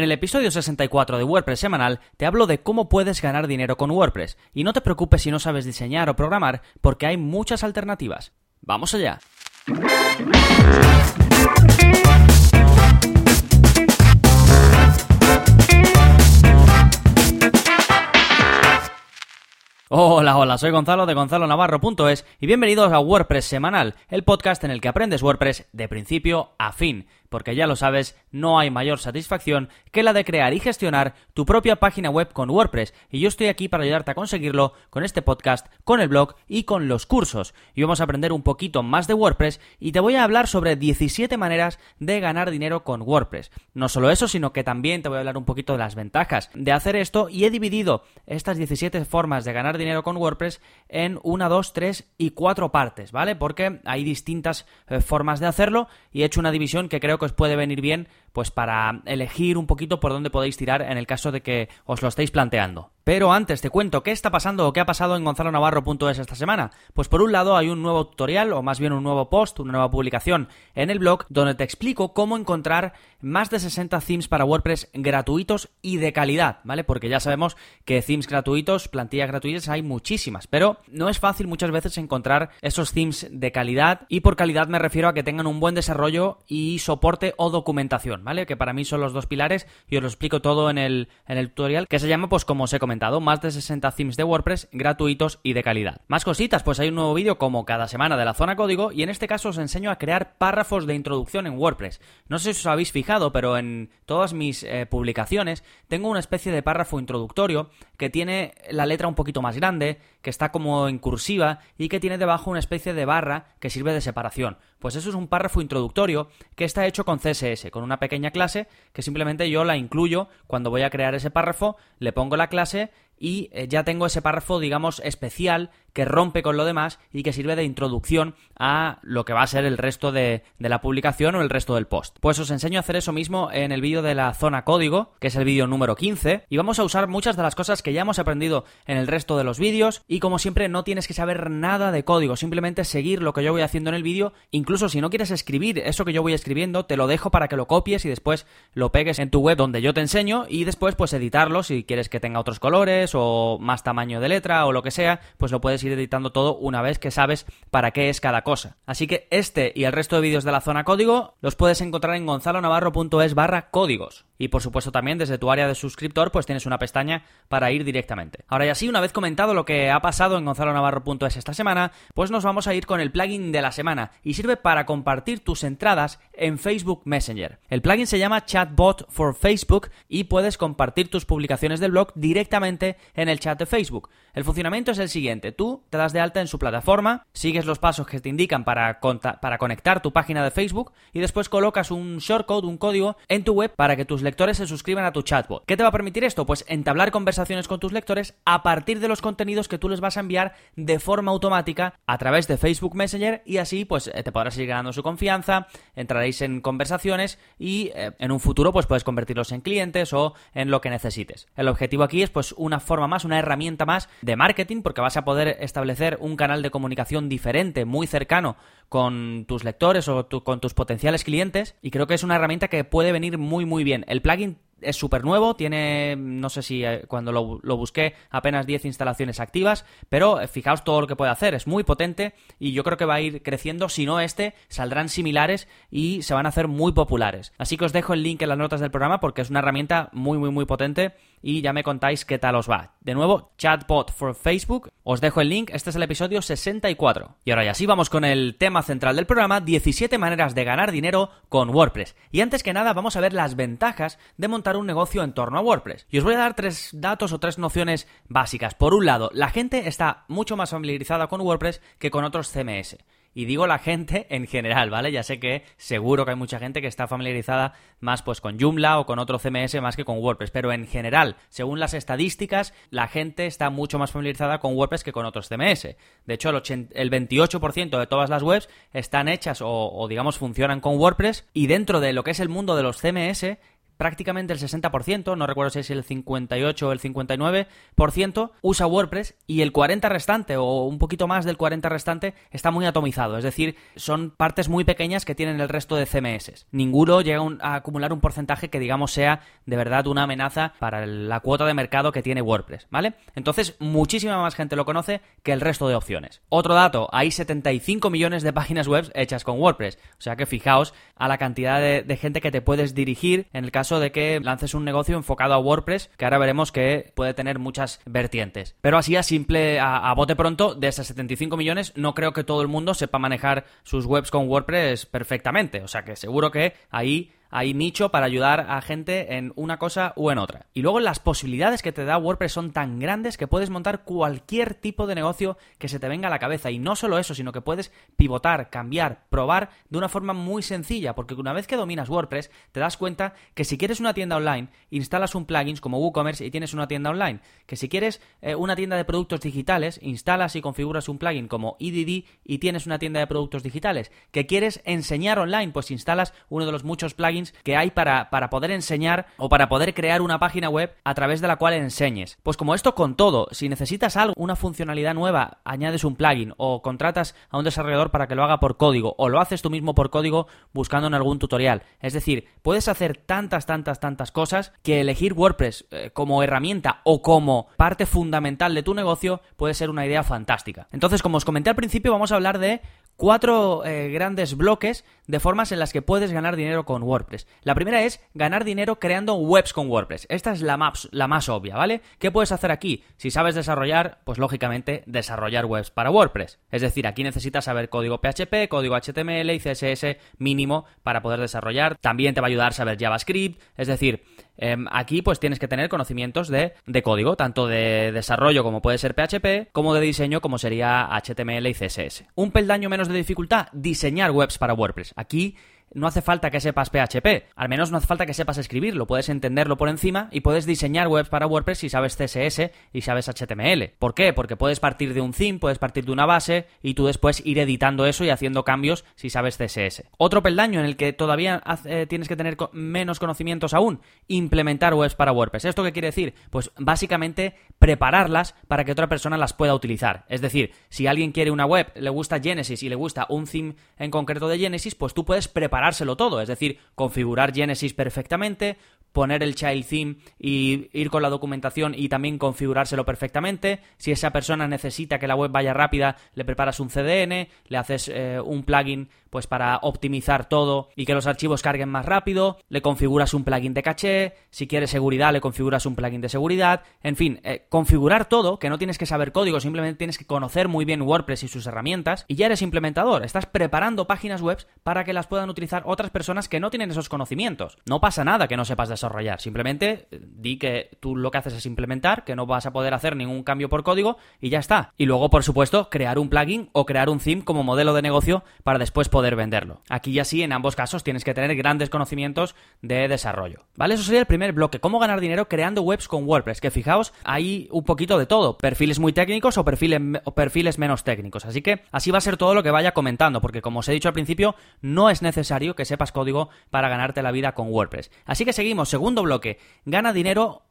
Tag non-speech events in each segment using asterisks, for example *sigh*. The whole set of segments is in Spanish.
En el episodio 64 de WordPress semanal te hablo de cómo puedes ganar dinero con WordPress. Y no te preocupes si no sabes diseñar o programar, porque hay muchas alternativas. ¡Vamos allá! Hola, hola, soy Gonzalo de gonzalonavarro.es y bienvenidos a WordPress Semanal, el podcast en el que aprendes WordPress de principio a fin porque ya lo sabes, no hay mayor satisfacción que la de crear y gestionar tu propia página web con WordPress, y yo estoy aquí para ayudarte a conseguirlo con este podcast, con el blog y con los cursos. Y vamos a aprender un poquito más de WordPress y te voy a hablar sobre 17 maneras de ganar dinero con WordPress. No solo eso, sino que también te voy a hablar un poquito de las ventajas de hacer esto y he dividido estas 17 formas de ganar dinero con WordPress en 1, 2, 3 y 4 partes, ¿vale? Porque hay distintas eh, formas de hacerlo y he hecho una división que creo puede venir bien pues para elegir un poquito por dónde podéis tirar en el caso de que os lo estéis planteando. Pero antes te cuento qué está pasando o qué ha pasado en gonzalonavarro.es esta semana. Pues por un lado hay un nuevo tutorial o más bien un nuevo post, una nueva publicación en el blog donde te explico cómo encontrar más de 60 themes para WordPress gratuitos y de calidad, ¿vale? Porque ya sabemos que themes gratuitos, plantillas gratuitas hay muchísimas, pero no es fácil muchas veces encontrar esos themes de calidad y por calidad me refiero a que tengan un buen desarrollo y soporte o documentación, ¿vale? Que para mí son los dos pilares y os lo explico todo en el, en el tutorial que se llama pues como os he comentado más de 60 themes de WordPress gratuitos y de calidad. Más cositas, pues hay un nuevo vídeo como cada semana de la zona código y en este caso os enseño a crear párrafos de introducción en WordPress. No sé si os habéis fijado, pero en todas mis eh, publicaciones tengo una especie de párrafo introductorio que tiene la letra un poquito más grande, que está como en cursiva y que tiene debajo una especie de barra que sirve de separación. Pues eso es un párrafo introductorio que está hecho con CSS, con una pequeña clase que simplemente yo la incluyo. Cuando voy a crear ese párrafo, le pongo la clase y eh, ya tengo ese párrafo, digamos, especial que rompe con lo demás y que sirve de introducción a lo que va a ser el resto de, la publicación o el resto del post. Pues os enseño a hacer eso mismo en el vídeo de la zona código, que es el vídeo número 15, y vamos a usar muchas de las cosas que ya hemos aprendido en el resto de los vídeos y como siempre no tienes que saber nada de código, simplemente seguir lo que yo voy haciendo en el vídeo, incluso si no quieres escribir eso que yo voy escribiendo, te lo dejo para que lo copies y después lo pegues en tu web donde yo te enseño y después pues editarlo si quieres que tenga otros colores o más tamaño de letra o lo que sea, pues lo puedes ir editando todo una vez que sabes para qué es cada cosa. Así que este y el resto de vídeos de la zona código los puedes encontrar en gonzalonavarro.es barra códigos. Y por supuesto también desde tu área de suscriptor pues tienes una pestaña para ir directamente. Ahora ya sí, una vez comentado lo que ha pasado en gonzalonavarro.es esta semana, pues nos vamos a ir con el plugin de la semana y sirve para compartir tus entradas en Facebook Messenger. El plugin se llama Chatbot for Facebook y puedes compartir tus publicaciones del blog directamente en el chat de Facebook. El funcionamiento es el siguiente, tú te das de alta en su plataforma, sigues los pasos que te indican para, para conectar tu página de Facebook y después colocas un shortcode, un código en tu web para que tus lectores se suscriban a tu chatbot. ¿Qué te va a permitir esto? Pues entablar conversaciones con tus lectores a partir de los contenidos que tú les vas a enviar de forma automática a través de Facebook Messenger y así pues eh, te podrás ir ganando su confianza, entraréis en conversaciones y eh, en un futuro pues puedes convertirlos en clientes o en lo que necesites. El objetivo aquí es pues una forma más, una herramienta más de marketing porque vas a poder establecer un canal de comunicación diferente, muy cercano con tus lectores o con tus potenciales clientes y creo que es una herramienta que puede venir muy muy bien. Plugin es súper nuevo, tiene, no sé si eh, cuando lo, busqué, apenas 10 instalaciones activas, pero eh, fijaos todo lo que puede hacer, es muy potente y yo creo que va a ir creciendo, si no este, saldrán similares y se van a hacer muy populares. Así que os dejo el link en las notas del programa porque es una herramienta muy, muy, muy potente y ya me contáis qué tal os va. De nuevo, chatbot for Facebook, os dejo el link, este es el episodio 64. Y ahora ya sí, vamos con el tema central del programa, 17 maneras de ganar dinero con WordPress. Y antes que nada, vamos a ver las ventajas de montar un negocio en torno a WordPress. Y os voy a dar tres datos o tres nociones básicas. Por un lado, la gente está mucho más familiarizada con WordPress que con otros CMS. Y digo la gente en general, ¿vale? Ya sé que seguro que hay mucha gente que está familiarizada más pues con Joomla o con otro CMS más que con WordPress, pero en general, según las estadísticas, la gente está mucho más familiarizada con WordPress que con otros CMS. De hecho, el, el 28% de todas las webs están hechas o, o digamos funcionan con WordPress y dentro de lo que es el mundo de los CMS, prácticamente el 60%, no recuerdo si es el 58 o el 59%, usa WordPress y el 40 restante o un poquito más del 40 restante está muy atomizado, es decir, son partes muy pequeñas que tienen el resto de CMS. Ninguno llega a acumular un porcentaje que digamos sea de verdad una amenaza para la cuota de mercado que tiene WordPress, ¿vale? Entonces, muchísima más gente lo conoce que el resto de opciones. Otro dato, hay 75 millones de páginas web hechas con WordPress, o sea que fijaos a la cantidad de, gente que te puedes dirigir en el caso de que lances un negocio enfocado a WordPress, que ahora veremos que puede tener muchas vertientes. Pero así a simple, a, bote pronto, de esas 75 millones, no creo que todo el mundo sepa manejar sus webs con WordPress perfectamente, o sea que seguro que ahí hay nicho para ayudar a gente en una cosa u en otra. Y luego las posibilidades que te da WordPress son tan grandes que puedes montar cualquier tipo de negocio que se te venga a la cabeza. Y no solo eso, sino que puedes pivotar, cambiar, probar de una forma muy sencilla, porque una vez que dominas WordPress, te das cuenta que si quieres una tienda online, instalas un plugin como WooCommerce y tienes una tienda online. Que si quieres eh, una tienda de productos digitales, instalas y configuras un plugin como EDD y tienes una tienda de productos digitales. Que quieres enseñar online, pues instalas uno de los muchos plugins que hay para, para poder enseñar o para poder crear una página web a través de la cual enseñes. Pues como esto con todo, si necesitas algo, una funcionalidad nueva, añades un plugin o contratas a un desarrollador para que lo haga por código o lo haces tú mismo por código buscando en algún tutorial. Es decir, puedes hacer tantas, tantas, tantas cosas que elegir WordPress eh, como herramienta o como parte fundamental de tu negocio puede ser una idea fantástica. Entonces, como os comenté al principio, vamos a hablar de cuatro eh, grandes bloques de formas en las que puedes ganar dinero con WordPress. La primera es ganar dinero creando webs con WordPress. Esta es la, la más obvia, ¿vale? ¿Qué puedes hacer aquí? Si sabes desarrollar, pues lógicamente desarrollar webs para WordPress. Es decir, aquí necesitas saber código PHP, código HTML y CSS mínimo para poder desarrollar. También te va a ayudar saber JavaScript. Es decir, Em, aquí pues tienes que tener conocimientos de, de, código, tanto de desarrollo como puede ser PHP, como de diseño como sería HTML y CSS. Un peldaño menos de dificultad, diseñar webs para WordPress. Aquí no hace falta que sepas PHP, al menos no hace falta que sepas escribirlo, puedes entenderlo por encima y puedes diseñar webs para WordPress si sabes CSS y sabes HTML. ¿Por qué? Porque puedes partir de un theme, puedes partir de una base y tú después ir editando eso y haciendo cambios si sabes CSS. Otro peldaño en el que todavía eh, tienes que tener menos conocimientos aún, implementar webs para WordPress. ¿Esto qué quiere decir? Pues básicamente prepararlas para que otra persona las pueda utilizar. Es decir, si alguien quiere una web, le gusta Genesis y le gusta un theme en concreto de Genesis, pues tú puedes preparar todo, es decir, configurar Genesis perfectamente, poner el child theme y ir con la documentación y también configurárselo perfectamente. Si esa persona necesita que la web vaya rápida, le preparas un CDN, le haces eh, un plugin pues para optimizar todo y que los archivos carguen más rápido, le configuras un plugin de caché, si quieres seguridad le configuras un plugin de seguridad, en fin, eh, configurar todo, que no tienes que saber código, simplemente tienes que conocer muy bien WordPress y sus herramientas y ya eres implementador, estás preparando páginas web para que las puedan utilizar otras personas que no tienen esos conocimientos. No pasa nada que no sepas desarrollar, simplemente eh, di que tú lo que haces es implementar, que no vas a poder hacer ningún cambio por código y ya está. Y luego, por supuesto, crear un plugin o crear un theme como modelo de negocio para después poder venderlo. Aquí ya sí, en ambos casos tienes que tener grandes conocimientos de desarrollo. ¿Vale? Eso sería el primer bloque. ¿Cómo ganar dinero creando webs con WordPress? Que fijaos, hay un poquito de todo. Perfiles muy técnicos o perfiles, o perfiles menos técnicos. Así que así va a ser todo lo que vaya comentando, porque como os he dicho al principio, no es necesario que sepas código para ganarte la vida con WordPress. Así que seguimos. Segundo bloque. Gana dinero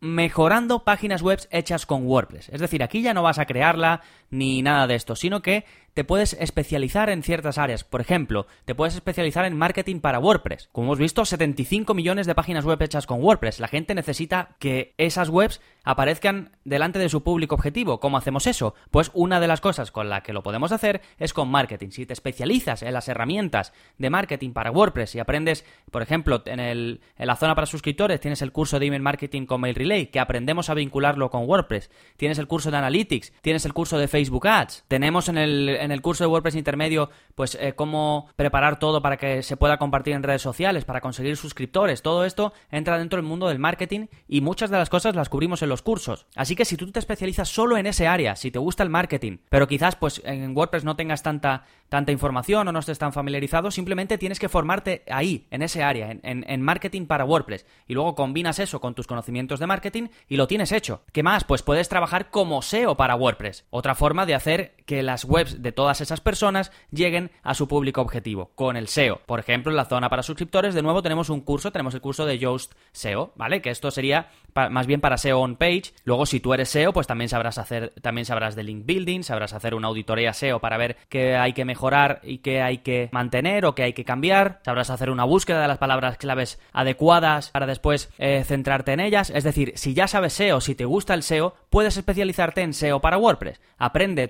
mejorando páginas web hechas con WordPress. Es decir, aquí ya no vas a crearla ni nada de esto, sino que te puedes especializar en ciertas áreas. Por ejemplo, te puedes especializar en marketing para WordPress. Como hemos visto, 75 millones de páginas web hechas con WordPress. La gente necesita que esas webs aparezcan delante de su público objetivo. ¿Cómo hacemos eso? Pues una de las cosas con la que lo podemos hacer es con marketing. Si te especializas en las herramientas de marketing para WordPress y aprendes, por ejemplo, en, la zona para suscriptores tienes el curso de email marketing con Mail Que aprendemos a vincularlo con WordPress. Tienes el curso de Analytics, tienes el curso de Facebook Ads. Tenemos en el, en el curso de WordPress intermedio, pues eh, cómo preparar todo para que se pueda compartir en redes sociales, para conseguir suscriptores. Todo esto entra dentro del mundo del marketing y muchas de las cosas las cubrimos en los cursos. Así que si tú te especializas solo en ese área, si te gusta el marketing, pero quizás pues en WordPress no tengas tanta, tanta información o no estés tan familiarizado, simplemente tienes que formarte ahí, en ese área, en, en marketing para WordPress. Y luego combinas eso con tus conocimientos de marketing marketing y lo tienes hecho. ¿Qué más? Pues puedes trabajar como SEO para WordPress. Otra forma de hacer que las webs de todas esas personas lleguen a su público objetivo, con el SEO. Por ejemplo, en la zona para suscriptores, de nuevo tenemos un curso, tenemos el curso de Yoast SEO, ¿vale? Que esto sería más bien para SEO on page. Luego, si tú eres SEO, pues también sabrás hacer, también sabrás de link building, sabrás hacer una auditoría SEO para ver qué hay que mejorar y qué hay que mantener o qué hay que cambiar. Sabrás hacer una búsqueda de las palabras claves adecuadas para después eh, centrarte en ellas. Es decir, si ya sabes SEO, si te gusta el SEO, puedes especializarte en SEO para WordPress. Aprende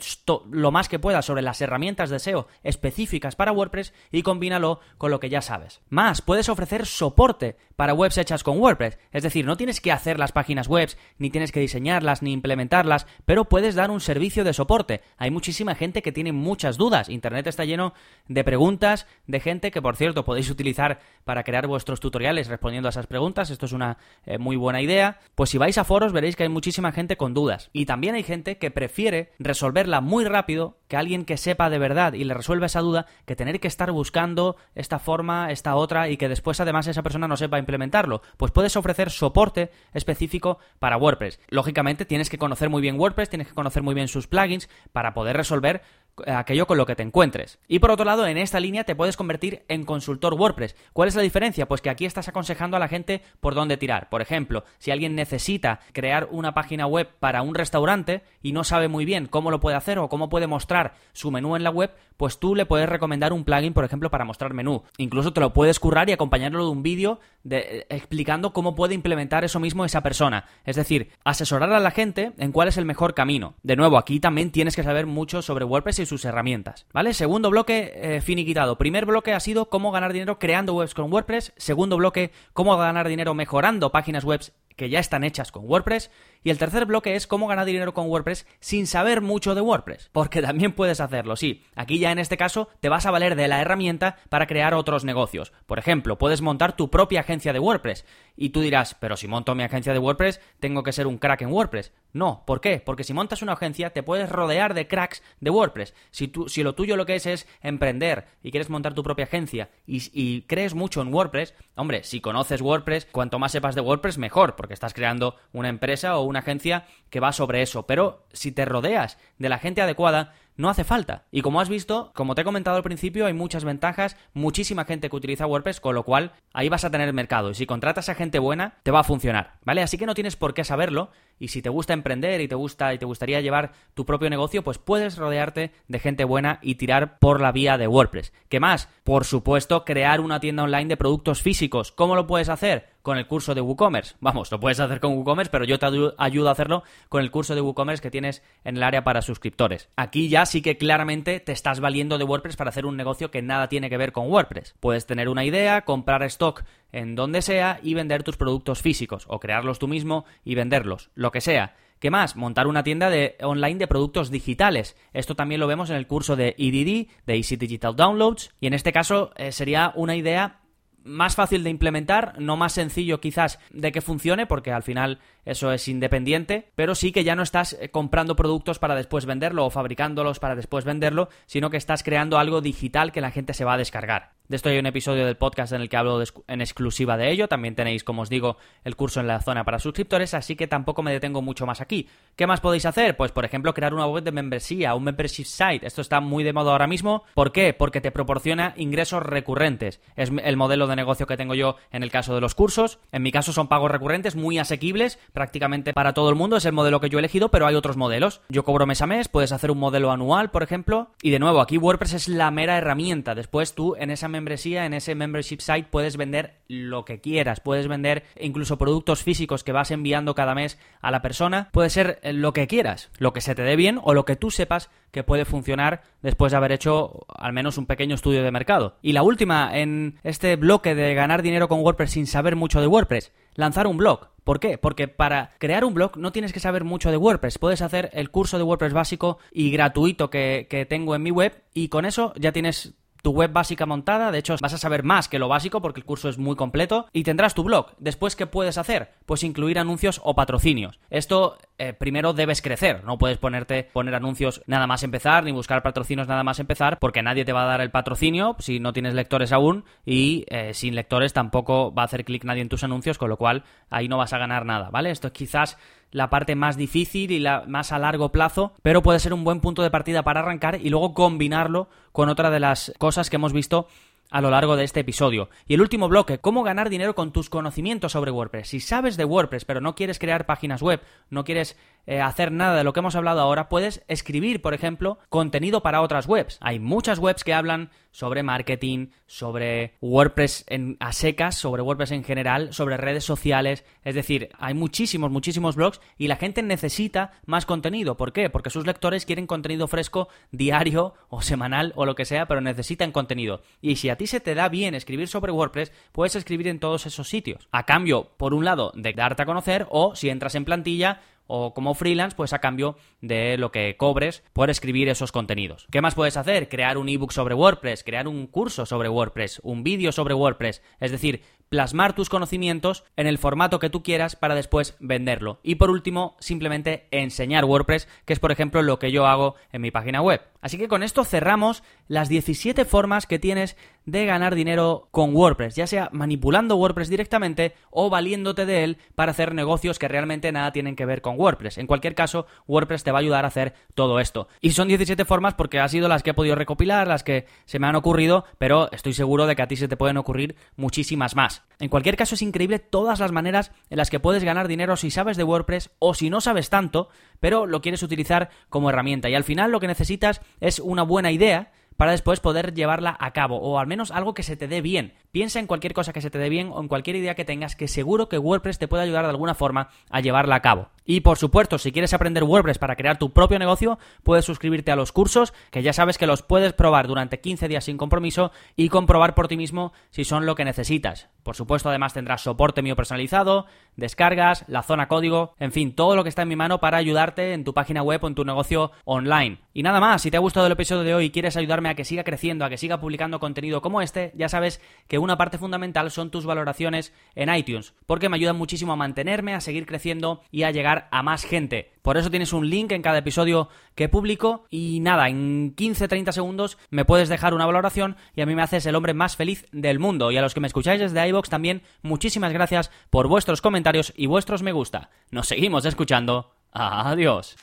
lo más que puedas sobre las herramientas de SEO específicas para WordPress y combínalo con lo que ya sabes. Más, puedes ofrecer soporte para webs hechas con WordPress. Es decir, no tienes que hacer las páginas web, ni tienes que diseñarlas, ni implementarlas, pero puedes dar un servicio de soporte. Hay muchísima gente que tiene muchas dudas. Internet está lleno de preguntas de gente que, por cierto, podéis utilizar para crear vuestros tutoriales respondiendo a esas preguntas. Esto es una eh, muy buena idea. Pues si vais a foros veréis que hay muchísima gente con dudas. Y también hay gente que prefiere resolverla muy rápido que alguien que sepa de verdad y le resuelva esa duda que tener que estar buscando esta forma, esta otra y que después además esa persona no sepa implementarlo. Pues puedes ofrecer soporte específico para WordPress. Lógicamente tienes que conocer muy bien WordPress, tienes que conocer muy bien sus plugins para poder resolver aquello con lo que te encuentres. Y por otro lado, en esta línea te puedes convertir en consultor WordPress. ¿Cuál es la diferencia? Pues que aquí estás aconsejando a la gente por dónde tirar. Por ejemplo, si alguien necesita crear una página web para un restaurante y no sabe muy bien cómo lo puede hacer o cómo puede mostrar su menú en la web, pues tú le puedes recomendar un plugin, por ejemplo, para mostrar menú. Incluso te lo puedes currar y acompañarlo de un vídeo de, explicando cómo puede implementar eso mismo esa persona. Es decir, asesorar a la gente en cuál es el mejor camino. De nuevo, aquí también tienes que saber mucho sobre WordPress y sus herramientas. ¿Vale? Segundo bloque eh, finiquitado. Primer bloque ha sido cómo ganar dinero creando webs con WordPress. Segundo bloque, cómo ganar dinero mejorando páginas web que ya están hechas con WordPress. Y el tercer bloque es cómo ganar dinero con WordPress sin saber mucho de WordPress. Porque *laughs* también puedes hacerlo, sí. Aquí ya en este caso te vas a valer de la herramienta para crear otros negocios. Por ejemplo, puedes montar tu propia agencia de WordPress. Y tú dirás, pero si monto mi agencia de WordPress, tengo que ser un crack en WordPress. No, ¿por qué? Porque si montas una agencia te puedes rodear de cracks de WordPress. Si, tú, si lo tuyo lo que es es emprender y quieres montar tu propia agencia y, crees mucho en WordPress, hombre, si conoces WordPress, cuanto más sepas de WordPress, mejor, porque estás creando una empresa o una agencia que va sobre eso. Pero si te rodeas de la gente adecuada, no hace falta. Y como has visto, como te he comentado al principio, hay muchas ventajas, muchísima gente que utiliza WordPress, con lo cual ahí vas a tener mercado. Y si contratas a gente buena, te va a funcionar, ¿vale? Así que no tienes por qué saberlo. Y si te gusta emprender y te gusta y te gustaría llevar tu propio negocio, pues puedes rodearte de gente buena y tirar por la vía de WordPress. ¿Qué más? Por supuesto, crear una tienda online de productos físicos. ¿Cómo lo puedes hacer? Con el curso de WooCommerce. Vamos, lo puedes hacer con WooCommerce, pero yo te ayudo a hacerlo con el curso de WooCommerce que tienes en el área para suscriptores. Aquí ya sí que claramente te estás valiendo de WordPress para hacer un negocio que nada tiene que ver con WordPress. Puedes tener una idea, comprar stock en donde sea y vender tus productos físicos o crearlos tú mismo y venderlos, lo que sea. ¿Qué más? Montar una tienda de, online de productos digitales. Esto también lo vemos en el curso de EDD, de Easy Digital Downloads, y en este caso eh, sería una idea más fácil de implementar, no más sencillo quizás de que funcione, porque al final eso es independiente, pero sí que ya no estás eh, comprando productos para después venderlo o fabricándolos para después venderlo, sino que estás creando algo digital que la gente se va a descargar. De esto hay un episodio del podcast en el que hablo en exclusiva de ello. También tenéis, como os digo, el curso en la zona para suscriptores, así que tampoco me detengo mucho más aquí. ¿Qué más podéis hacer? Pues, por ejemplo, crear una web de membresía, un membership site. Esto está muy de moda ahora mismo. ¿Por qué? Porque te proporciona ingresos recurrentes. Es el modelo de negocio que tengo yo en el caso de los cursos. En mi caso son pagos recurrentes muy asequibles, prácticamente para todo el mundo. Es el modelo que yo he elegido, pero hay otros modelos. Yo cobro mes a mes, puedes hacer un modelo anual, por ejemplo. Y de nuevo, aquí WordPress es la mera herramienta. Después tú en esa membresía, en ese membership site, puedes vender lo que quieras. Puedes vender incluso productos físicos que vas enviando cada mes a la persona. Puede ser eh, lo que quieras, lo que se te dé bien o lo que tú sepas que puede funcionar después de haber hecho al menos un pequeño estudio de mercado. Y la última en este bloque de ganar dinero con WordPress sin saber mucho de WordPress, lanzar un blog. ¿Por qué? Porque para crear un blog no tienes que saber mucho de WordPress. Puedes hacer el curso de WordPress básico y gratuito que, que tengo en mi web y con eso ya tienes tu web básica montada, de hecho vas a saber más que lo básico porque el curso es muy completo y tendrás tu blog. Después, ¿qué puedes hacer? Pues incluir anuncios o patrocinios. Esto eh, primero debes crecer, no puedes ponerte poner anuncios nada más empezar ni buscar patrocinios nada más empezar porque nadie te va a dar el patrocinio si no tienes lectores aún y eh, sin lectores tampoco va a hacer clic nadie en tus anuncios, con lo cual ahí no vas a ganar nada, ¿vale? Esto es quizás la parte más difícil y la más a largo plazo, pero puede ser un buen punto de partida para arrancar y luego combinarlo con otra de las cosas que hemos visto a lo largo de este episodio. Y el último bloque, cómo ganar dinero con tus conocimientos sobre WordPress. Si sabes de WordPress pero no quieres crear páginas web, no quieres eh, hacer nada de lo que hemos hablado ahora, puedes escribir, por ejemplo, contenido para otras webs. Hay muchas webs que hablan sobre marketing, sobre WordPress a secas, sobre WordPress en general, sobre redes sociales. Es decir, hay muchísimos, muchísimos blogs y la gente necesita más contenido. ¿Por qué? Porque sus lectores quieren contenido fresco diario o semanal o lo que sea, pero necesitan contenido. Y si a ti se te da bien escribir sobre WordPress, puedes escribir en todos esos sitios. A cambio, por un lado, de darte a conocer o si entras en plantilla, o como freelance, pues a cambio de lo que cobres por escribir esos contenidos. ¿Qué más puedes hacer? Crear un ebook sobre WordPress, crear un curso sobre WordPress, un vídeo sobre WordPress, es decir, plasmar tus conocimientos en el formato que tú quieras para después venderlo. Y por último, simplemente enseñar WordPress, que es por ejemplo lo que yo hago en mi página web. Así que con esto cerramos las 17 formas que tienes de ganar dinero con WordPress, ya sea manipulando WordPress directamente o valiéndote de él para hacer negocios que realmente nada tienen que ver con WordPress. En cualquier caso, WordPress te va a ayudar a hacer todo esto. Y son 17 formas porque ha sido las que he podido recopilar, las que se me han ocurrido, pero estoy seguro de que a ti se te pueden ocurrir muchísimas más. En cualquier caso, es increíble todas las maneras en las que puedes ganar dinero si sabes de WordPress o si no sabes tanto, pero lo quieres utilizar como herramienta. Y al final lo que necesitas es una buena idea para después poder llevarla a cabo, o al menos algo que se te dé bien. Piensa en cualquier cosa que se te dé bien o en cualquier idea que tengas, que seguro que WordPress te puede ayudar de alguna forma a llevarla a cabo. Y por supuesto, si quieres aprender WordPress para crear tu propio negocio, puedes suscribirte a los cursos, que ya sabes que los puedes probar durante 15 días sin compromiso y comprobar por ti mismo si son lo que necesitas. Por supuesto, además tendrás soporte mío personalizado, descargas, la zona código, en fin, todo lo que está en mi mano para ayudarte en tu página web o en tu negocio online. Y nada más, si te ha gustado el episodio de hoy y quieres ayudarme a que siga creciendo, a que siga publicando contenido como este, ya sabes que una parte fundamental son tus valoraciones en iTunes, porque me ayudan muchísimo a mantenerme, a seguir creciendo y a llegar a más gente. Por eso tienes un link en cada episodio que publico y nada, en 15-30 segundos me puedes dejar una valoración y a mí me haces el hombre más feliz del mundo. Y a los que me escucháis desde iVoox también, muchísimas gracias por vuestros comentarios y vuestros me gusta. Nos seguimos escuchando. Adiós.